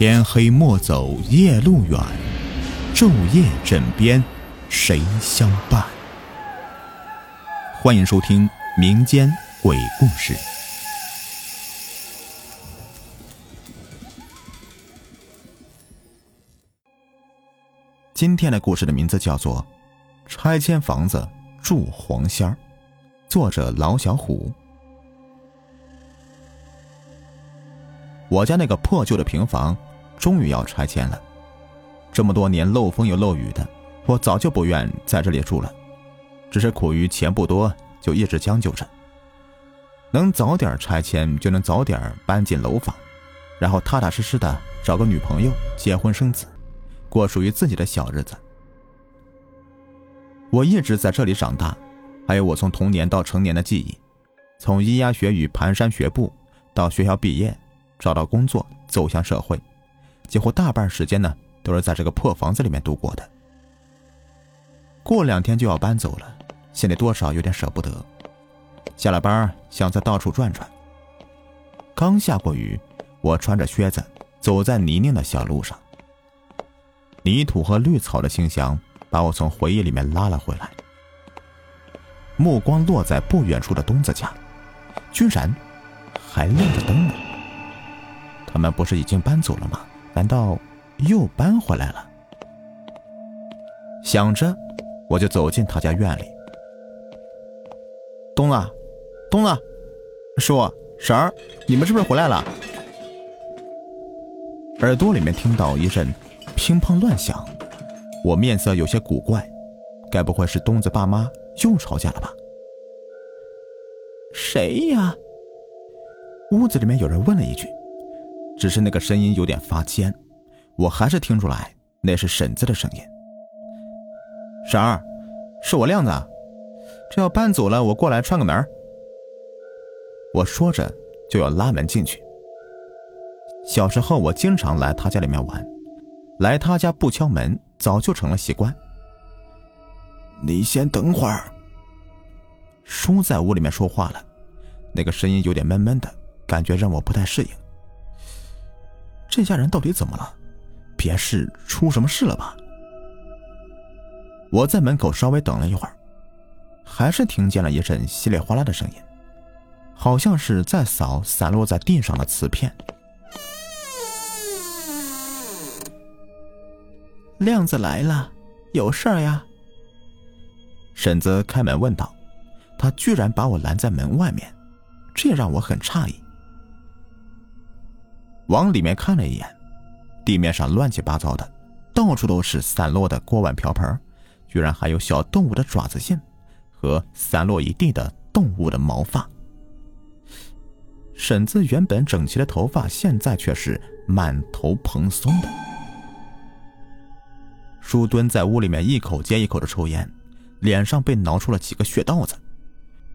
天黑莫走夜路远，昼夜枕边谁相伴？欢迎收听民间鬼故事。今天的故事的名字叫做《拆迁房子住黄仙儿》，作者老小虎。我家那个破旧的平房。终于要拆迁了，这么多年漏风又漏雨的，我早就不愿在这里住了，只是苦于钱不多，就一直将就着。能早点拆迁，就能早点搬进楼房，然后踏踏实实的找个女朋友，结婚生子，过属于自己的小日子。我一直在这里长大，还有我从童年到成年的记忆，从咿呀学语、蹒跚学步，到学校毕业，找到工作，走向社会。几乎大半时间呢，都是在这个破房子里面度过的。过两天就要搬走了，心里多少有点舍不得。下了班想再到处转转。刚下过雨，我穿着靴子走在泥泞的小路上，泥土和绿草的清香把我从回忆里面拉了回来。目光落在不远处的东子家，居然还亮着灯呢。他们不是已经搬走了吗？难道又搬回来了？想着，我就走进他家院里。东子，东子，叔婶儿，你们是不是回来了？耳朵里面听到一阵乒乓乱响，我面色有些古怪，该不会是东子爸妈又吵架了吧？谁呀？屋子里面有人问了一句。只是那个声音有点发尖，我还是听出来那是婶子的声音。婶儿，是我亮子，这要搬走了，我过来串个门。我说着就要拉门进去。小时候我经常来他家里面玩，来他家不敲门早就成了习惯。你先等会儿。叔在屋里面说话了，那个声音有点闷闷的，感觉让我不太适应。这家人到底怎么了？别是出什么事了吧？我在门口稍微等了一会儿，还是听见了一阵稀里哗啦的声音，好像是在扫散落在地上的瓷片。亮子来了，有事儿呀？婶子开门问道。他居然把我拦在门外面，这让我很诧异。往里面看了一眼，地面上乱七八糟的，到处都是散落的锅碗瓢盆，居然还有小动物的爪子印，和散落一地的动物的毛发。婶子原本整齐的头发，现在却是满头蓬松的。叔蹲在屋里面，一口接一口的抽烟，脸上被挠出了几个血道子。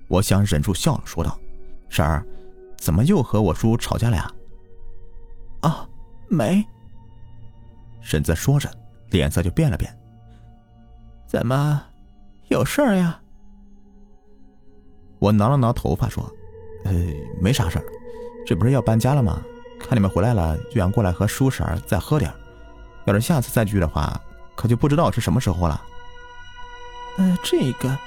我想忍住笑了，说道：“婶儿，怎么又和我叔吵架了呀？”啊，没。婶子说着，脸色就变了变。怎么，有事儿呀？我挠了挠头发，说：“呃，没啥事儿，这不是要搬家了吗？看你们回来了，就想过来和叔婶儿再喝点要是下次再聚的话，可就不知道是什么时候了。”呃，这个。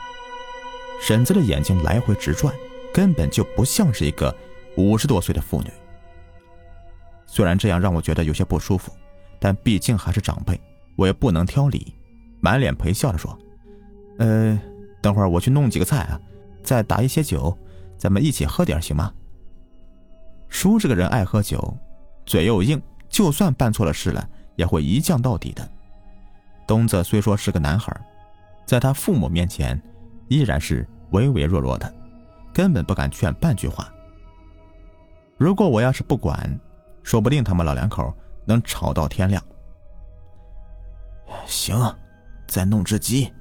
婶子的眼睛来回直转，根本就不像是一个五十多岁的妇女。虽然这样让我觉得有些不舒服，但毕竟还是长辈，我也不能挑理，满脸陪笑的说：“呃，等会儿我去弄几个菜啊，再打一些酒，咱们一起喝点行吗？”叔这个人爱喝酒，嘴又硬，就算办错了事了，也会一犟到底的。东子虽说是个男孩，在他父母面前，依然是唯唯诺诺的，根本不敢劝半句话。如果我要是不管，说不定他们老两口能吵到天亮。行，再弄只鸡。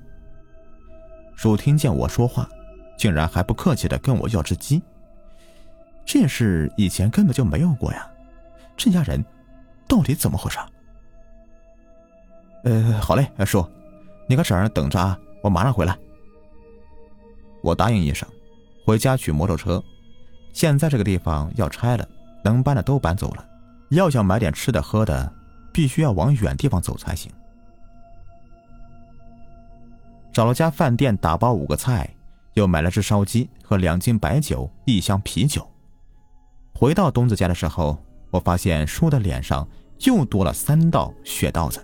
叔听见我说话，竟然还不客气的跟我要只鸡。这事以前根本就没有过呀，这家人到底怎么回事？呃，好嘞，叔，你搁这儿等着啊，我马上回来。我答应一声，回家取摩托车。现在这个地方要拆了，能搬的都搬走了。要想买点吃的喝的，必须要往远地方走才行。找了家饭店打包五个菜，又买了只烧鸡和两斤白酒、一箱啤酒。回到东子家的时候，我发现叔的脸上又多了三道血道子，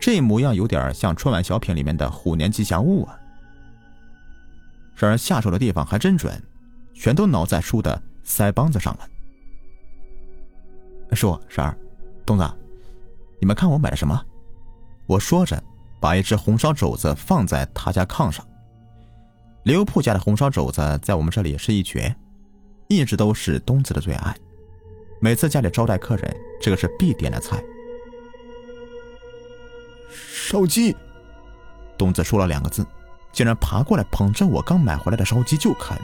这模样有点像春晚小品里面的虎年吉祥物啊。然而下手的地方还真准，全都挠在叔的腮帮子上了。叔婶儿，东子，你们看我买了什么？我说着，把一只红烧肘子放在他家炕上。刘铺家的红烧肘子在我们这里是一绝，一直都是东子的最爱。每次家里招待客人，这个是必点的菜。烧鸡，东子说了两个字，竟然爬过来捧着我刚买回来的烧鸡就啃。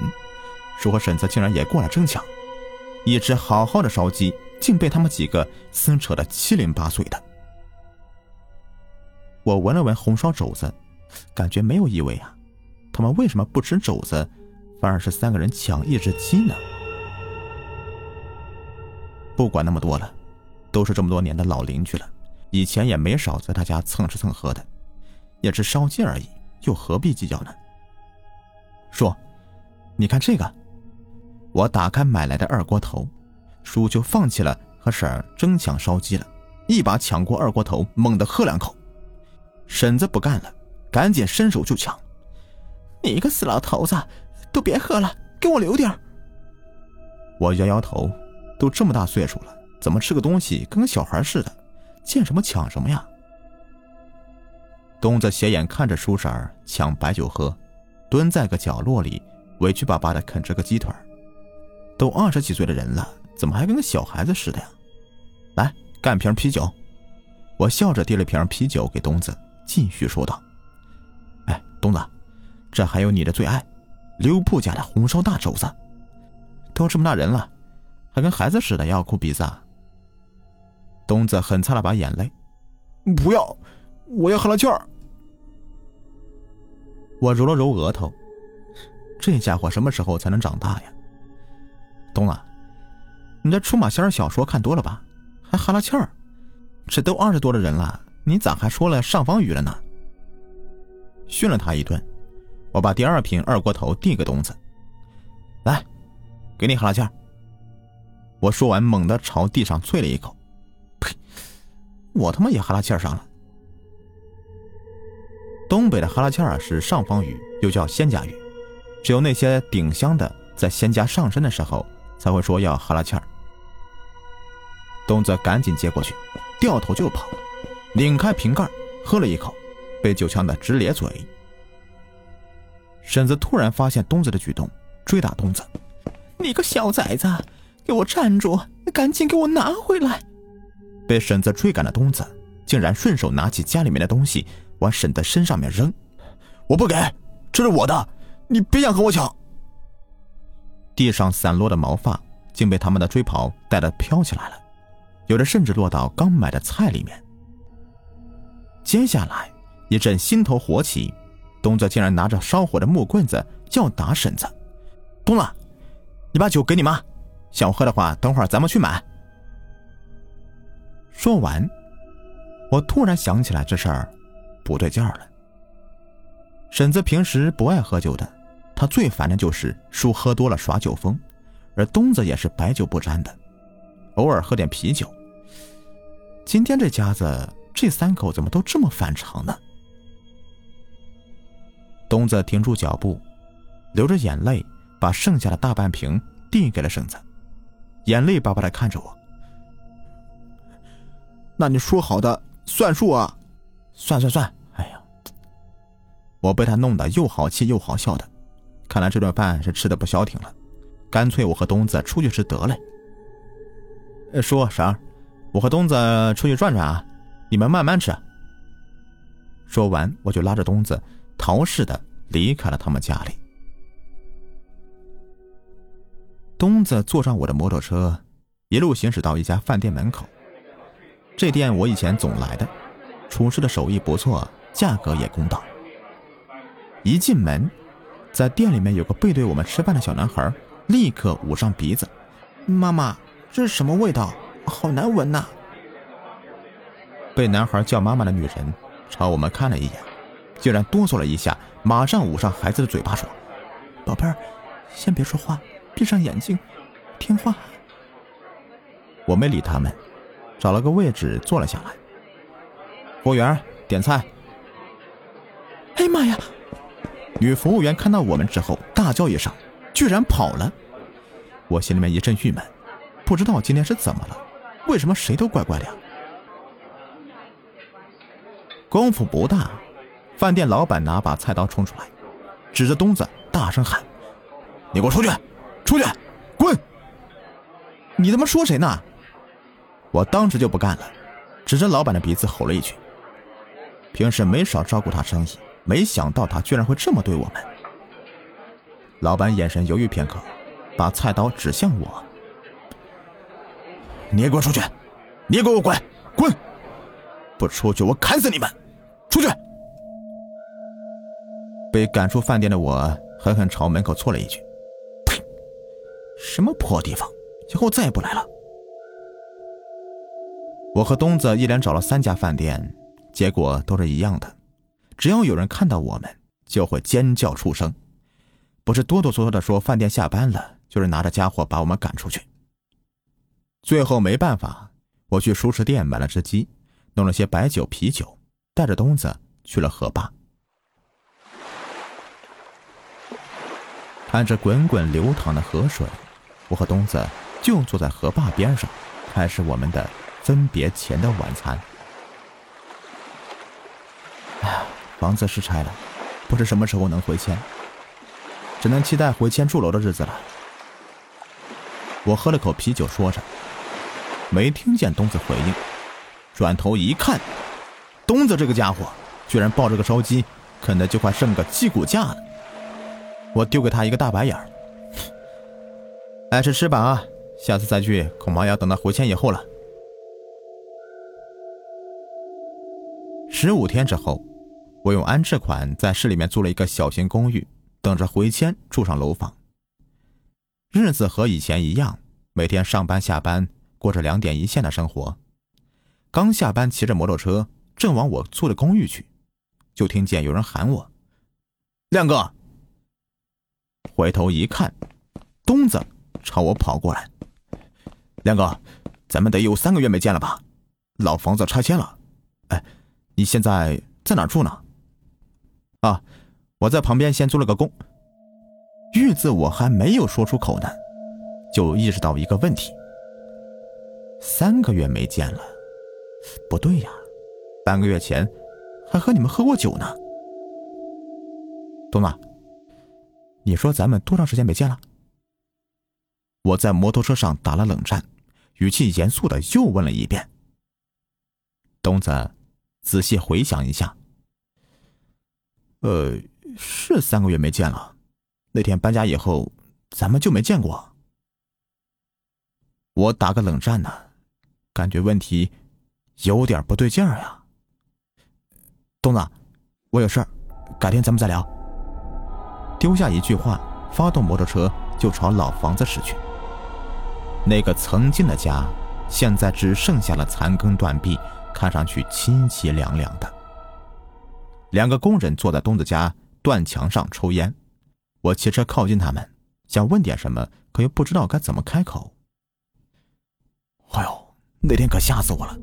叔和婶子竟然也过来争抢，一只好好的烧鸡。竟被他们几个撕扯的七零八碎的。我闻了闻红烧肘子，感觉没有异味啊。他们为什么不吃肘子，反而是三个人抢一只鸡呢？不管那么多了，都是这么多年的老邻居了，以前也没少在他家蹭吃蹭喝的，也是烧鸡而已，又何必计较呢？说，你看这个，我打开买来的二锅头。叔就放弃了和婶儿争抢烧鸡了，一把抢过二锅头，猛地喝两口。婶子不干了，赶紧伸手就抢。你个死老头子，都别喝了，给我留点我摇摇头，都这么大岁数了，怎么吃个东西跟个小孩似的？见什么抢什么呀？东子斜眼看着叔婶儿抢白酒喝，蹲在个角落里，委屈巴巴的啃着个鸡腿都二十几岁的人了。怎么还跟个小孩子似的呀？来，干瓶啤酒。我笑着递了瓶啤酒给东子，继续说道：“哎，东子，这还有你的最爱，刘铺家的红烧大肘子。都这么大人了，还跟孩子似的要哭鼻子啊？”东子狠擦了把眼泪：“不要，我要喝了气儿。”我揉了揉额头，这家伙什么时候才能长大呀？东子。你这出马仙小说看多了吧？还哈拉气儿？这都二十多的人了，你咋还说了上方语了呢？训了他一顿，我把第二瓶二锅头递给东子，来，给你哈拉气儿。我说完，猛地朝地上啐了一口，呸！我他妈也哈拉气儿上了。东北的哈拉气儿是上方语，又叫仙家语，只有那些顶香的在仙家上身的时候。才会说要哈拉欠儿。东子赶紧接过去，掉头就跑，拧开瓶盖，喝了一口，被酒呛得直咧嘴。婶子突然发现东子的举动，追打东子：“你个小崽子，给我站住！赶紧给我拿回来！”被婶子追赶的东子，竟然顺手拿起家里面的东西往婶子身上面扔：“我不给，这是我的，你别想和我抢！”地上散落的毛发竟被他们的追跑带得飘起来了，有的甚至落到刚买的菜里面。接下来一阵心头火起，东子竟然拿着烧火的木棍子要打婶子。东子，你把酒给你妈，想喝的话，等会儿咱们去买。说完，我突然想起来这事儿不对劲儿了。婶子平时不爱喝酒的。他最烦的就是叔喝多了耍酒疯，而东子也是白酒不沾的，偶尔喝点啤酒。今天这家子这三口怎么都这么反常呢？东子停住脚步，流着眼泪把剩下的大半瓶递给了婶子，眼泪巴巴的看着我。那你说好的算数啊？算算算！哎呀，我被他弄得又好气又好笑的。看来这顿饭是吃的不消停了，干脆我和东子出去吃得了。叔婶儿，我和东子出去转转啊，你们慢慢吃。说完，我就拉着东子逃似的离开了他们家里。东子坐上我的摩托车，一路行驶到一家饭店门口。这店我以前总来的，厨师的手艺不错，价格也公道。一进门。在店里面有个背对我们吃饭的小男孩，立刻捂上鼻子：“妈妈，这是什么味道？好难闻呐！被男孩叫妈妈的女人朝我们看了一眼，竟然哆嗦了一下，马上捂上孩子的嘴巴说：“宝贝儿，先别说话，闭上眼睛，听话。”我没理他们，找了个位置坐了下来。服务员点菜。哎呀妈呀！女服务员看到我们之后大叫一声，居然跑了。我心里面一阵郁闷，不知道今天是怎么了，为什么谁都怪怪的。功夫不大，饭店老板拿把菜刀冲出来，指着东子大声喊：“你给我出去，出去，滚！”你他妈说谁呢？我当时就不干了，指着老板的鼻子吼了一句：“平时没少照顾他生意，没想到他居然会这么对我们。”老板眼神犹豫片刻，把菜刀指向我：“你也给我出去，你也给我滚，滚！”不出去，我砍死你们！出去！被赶出饭店的我狠狠朝门口啐了一句：“呸！什么破地方！以后再也不来了。”我和东子一连找了三家饭店，结果都是一样的。只要有人看到我们，就会尖叫出声，不是哆哆嗦嗦的说饭店下班了，就是拿着家伙把我们赶出去。最后没办法，我去熟食店买了只鸡。弄了些白酒、啤酒，带着东子去了河坝。看着滚滚流淌的河水，我和东子就坐在河坝边上，开始我们的分别前的晚餐。哎呀，房子是拆了，不知什么时候能回迁，只能期待回迁住楼的日子了。我喝了口啤酒，说着，没听见东子回应。转头一看，东子这个家伙居然抱着个烧鸡，啃的就快剩个鸡骨架了。我丢给他一个大白眼儿，爱吃吃吧啊！下次再去恐怕要等到回迁以后了。十五天之后，我用安置款在市里面租了一个小型公寓，等着回迁住上楼房。日子和以前一样，每天上班下班，过着两点一线的生活。刚下班，骑着摩托车正往我租的公寓去，就听见有人喊我：“亮哥！”回头一看，东子朝我跑过来：“亮哥，咱们得有三个月没见了吧？老房子拆迁了，哎，你现在在哪住呢？”“啊，我在旁边先租了个公寓。”字我还没有说出口呢，就意识到一个问题：三个月没见了。不对呀，半个月前还和你们喝过酒呢。东子，你说咱们多长时间没见了？我在摩托车上打了冷战，语气严肃的又问了一遍。东子仔细回想一下，呃，是三个月没见了。那天搬家以后，咱们就没见过。我打个冷战呢，感觉问题。有点不对劲儿呀，东子，我有事儿，改天咱们再聊。丢下一句话，发动摩托车就朝老房子驶去。那个曾经的家，现在只剩下了残羹断壁，看上去凄凄凉凉的。两个工人坐在东子家断墙上抽烟，我骑车靠近他们，想问点什么，可又不知道该怎么开口。哎呦，那天可吓死我了！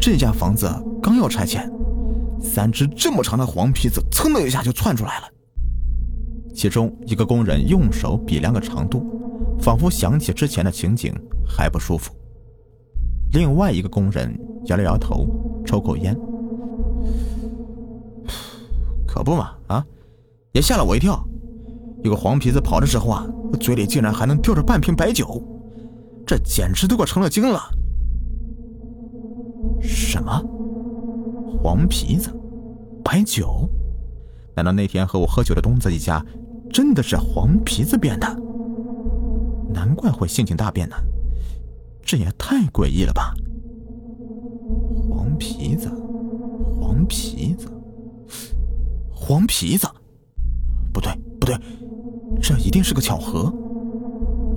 这家房子刚要拆迁，三只这么长的黄皮子噌的一下就窜出来了。其中一个工人用手比量个长度，仿佛想起之前的情景还不舒服。另外一个工人摇了摇头，抽口烟。可不嘛，啊，也吓了我一跳。有个黄皮子跑的时候啊，嘴里竟然还能叼着半瓶白酒，这简直都快成了精了。什么？黄皮子，白酒？难道那天和我喝酒的东子一家真的是黄皮子变的？难怪会性情大变呢，这也太诡异了吧！黄皮子，黄皮子，黄皮子，不对，不对，这一定是个巧合。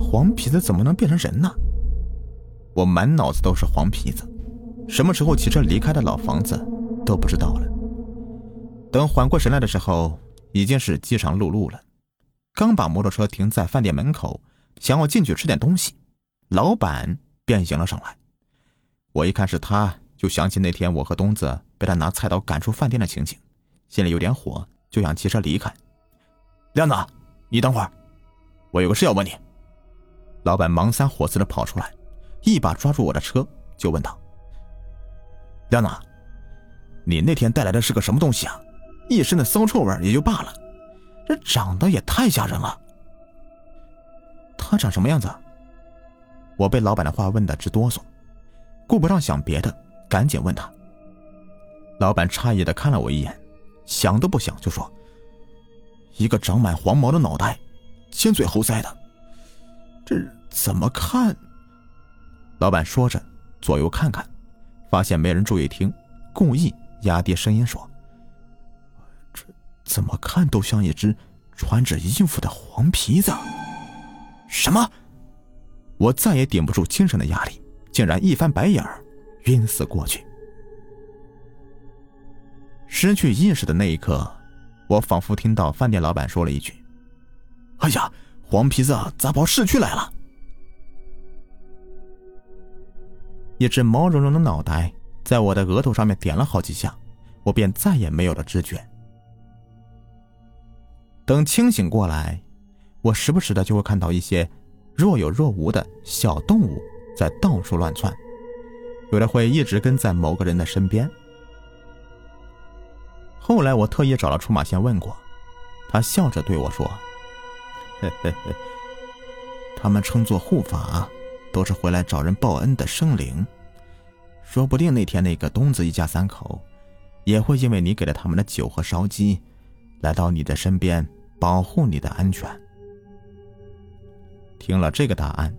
黄皮子怎么能变成人呢？我满脑子都是黄皮子，什么时候骑车离开的老房子都不知道了。等缓过神来的时候，已经是饥肠辘辘了。刚把摩托车停在饭店门口，想要进去吃点东西，老板便迎了上来。我一看是他，就想起那天我和东子被他拿菜刀赶出饭店的情景，心里有点火，就想骑车离开。亮子，你等会儿，我有个事要问你。老板忙三火四的跑出来。一把抓住我的车，就问道：“亮子，你那天带来的是个什么东西啊？一身的骚臭味也就罢了，这长得也太吓人了。他长什么样子？”我被老板的话问的直哆嗦，顾不上想别的，赶紧问他。老板诧异的看了我一眼，想都不想就说：“一个长满黄毛的脑袋，尖嘴猴腮的，这怎么看？”老板说着，左右看看，发现没人注意听，故意压低声音说：“这怎么看都像一只穿着衣服的黄皮子。”什么？我再也顶不住精神的压力，竟然一翻白眼儿，晕死过去。失去意识的那一刻，我仿佛听到饭店老板说了一句：“哎呀，黄皮子咋跑市区来了？”一只毛茸茸的脑袋在我的额头上面点了好几下，我便再也没有了知觉。等清醒过来，我时不时的就会看到一些若有若无的小动物在到处乱窜，有的会一直跟在某个人的身边。后来我特意找了出马仙问过，他笑着对我说：“嘿嘿嘿，他们称作护法。”都是回来找人报恩的生灵，说不定那天那个东子一家三口，也会因为你给了他们的酒和烧鸡，来到你的身边保护你的安全。听了这个答案，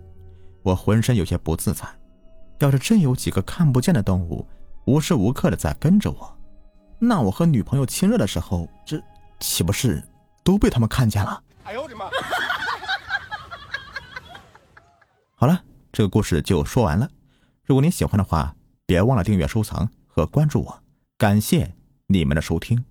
我浑身有些不自在。要是真有几个看不见的动物，无时无刻的在跟着我，那我和女朋友亲热的时候，这岂不是都被他们看见了？哎呦我的妈！好了。这个故事就说完了。如果您喜欢的话，别忘了订阅、收藏和关注我。感谢你们的收听。